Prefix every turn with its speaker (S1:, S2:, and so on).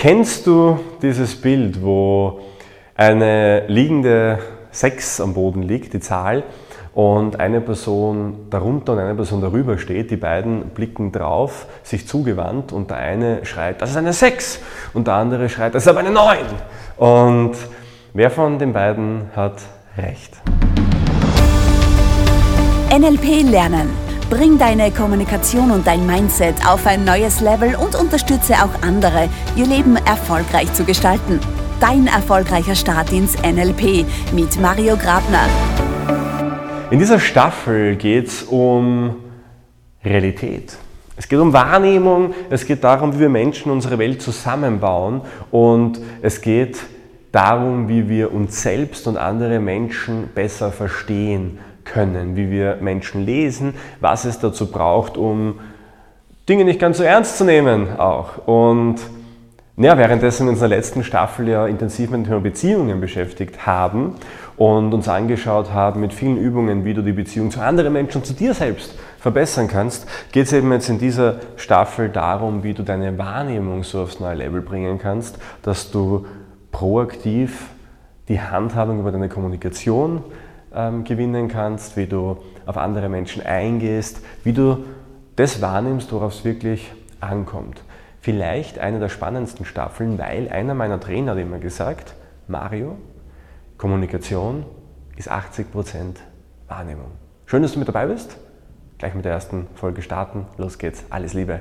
S1: Kennst du dieses Bild, wo eine liegende 6 am Boden liegt, die Zahl, und eine Person darunter und eine Person darüber steht, die beiden blicken drauf, sich zugewandt und der eine schreit, das ist eine 6 und der andere schreit, das ist aber eine 9. Und wer von den beiden hat recht?
S2: NLP lernen. Bring deine Kommunikation und dein Mindset auf ein neues Level und unterstütze auch andere, ihr Leben erfolgreich zu gestalten. Dein erfolgreicher Start ins NLP mit Mario Grabner.
S1: In dieser Staffel geht es um Realität. Es geht um Wahrnehmung, es geht darum, wie wir Menschen unsere Welt zusammenbauen und es geht darum, wie wir uns selbst und andere Menschen besser verstehen können, wie wir Menschen lesen, was es dazu braucht, um Dinge nicht ganz so ernst zu nehmen auch. Und ja, währenddessen wir uns in der letzten Staffel ja intensiv mit dem Thema Beziehungen beschäftigt haben und uns angeschaut haben mit vielen Übungen, wie du die Beziehung zu anderen Menschen und zu dir selbst verbessern kannst, geht es eben jetzt in dieser Staffel darum, wie du deine Wahrnehmung so aufs neue Level bringen kannst, dass du proaktiv die Handhabung über deine Kommunikation ähm, gewinnen kannst, wie du auf andere Menschen eingehst, wie du das wahrnimmst, worauf es wirklich ankommt. Vielleicht eine der spannendsten Staffeln, weil einer meiner Trainer hat immer gesagt, Mario, Kommunikation ist 80% Wahrnehmung. Schön, dass du mit dabei bist. Gleich mit der ersten Folge starten. Los geht's. Alles Liebe.